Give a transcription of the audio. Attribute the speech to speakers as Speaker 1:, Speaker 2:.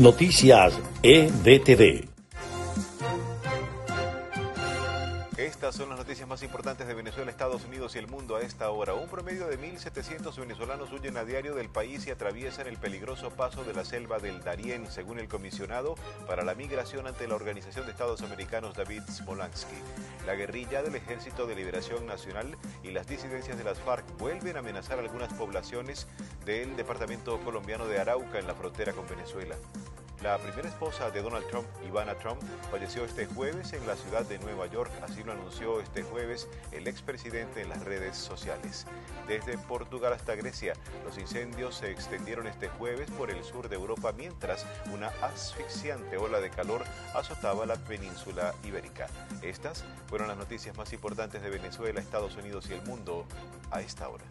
Speaker 1: Noticias EDTV.
Speaker 2: Estas son las noticias más importantes de Venezuela, Estados Unidos y el mundo a esta hora. Un promedio de 1.700 venezolanos huyen a diario del país y atraviesan el peligroso paso de la selva del Darién, según el comisionado para la migración ante la Organización de Estados Americanos, David Smolansky. La guerrilla del Ejército de Liberación Nacional y las disidencias de las FARC vuelven a amenazar algunas poblaciones del departamento colombiano de Arauca en la frontera con Venezuela. La primera esposa de Donald Trump, Ivana Trump, falleció este jueves en la ciudad de Nueva York, así lo anunció este jueves el expresidente en las redes sociales. Desde Portugal hasta Grecia, los incendios se extendieron este jueves por el sur de Europa mientras una asfixiante ola de calor azotaba la península ibérica. Estas fueron las noticias más importantes de Venezuela, Estados Unidos y el mundo a esta hora.